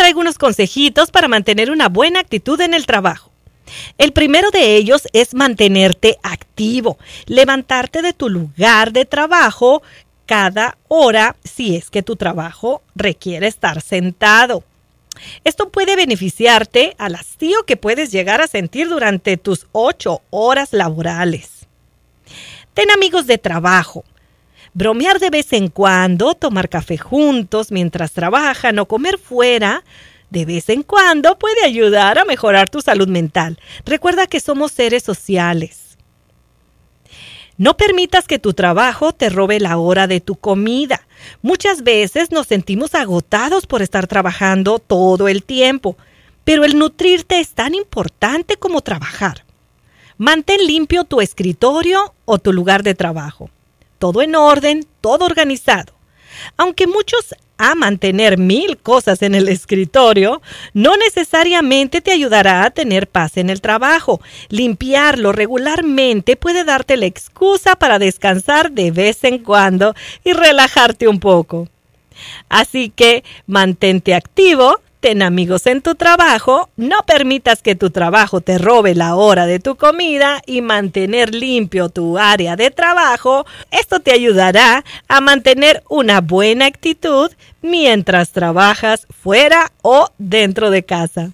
traigo unos consejitos para mantener una buena actitud en el trabajo. El primero de ellos es mantenerte activo, levantarte de tu lugar de trabajo cada hora si es que tu trabajo requiere estar sentado. Esto puede beneficiarte al hastío que puedes llegar a sentir durante tus ocho horas laborales. Ten amigos de trabajo. Bromear de vez en cuando, tomar café juntos mientras trabajan o comer fuera de vez en cuando puede ayudar a mejorar tu salud mental. Recuerda que somos seres sociales. No permitas que tu trabajo te robe la hora de tu comida. Muchas veces nos sentimos agotados por estar trabajando todo el tiempo, pero el nutrirte es tan importante como trabajar. Mantén limpio tu escritorio o tu lugar de trabajo. Todo en orden, todo organizado. Aunque muchos aman tener mil cosas en el escritorio, no necesariamente te ayudará a tener paz en el trabajo. Limpiarlo regularmente puede darte la excusa para descansar de vez en cuando y relajarte un poco. Así que mantente activo, Ten amigos en tu trabajo, no permitas que tu trabajo te robe la hora de tu comida y mantener limpio tu área de trabajo. Esto te ayudará a mantener una buena actitud mientras trabajas fuera o dentro de casa.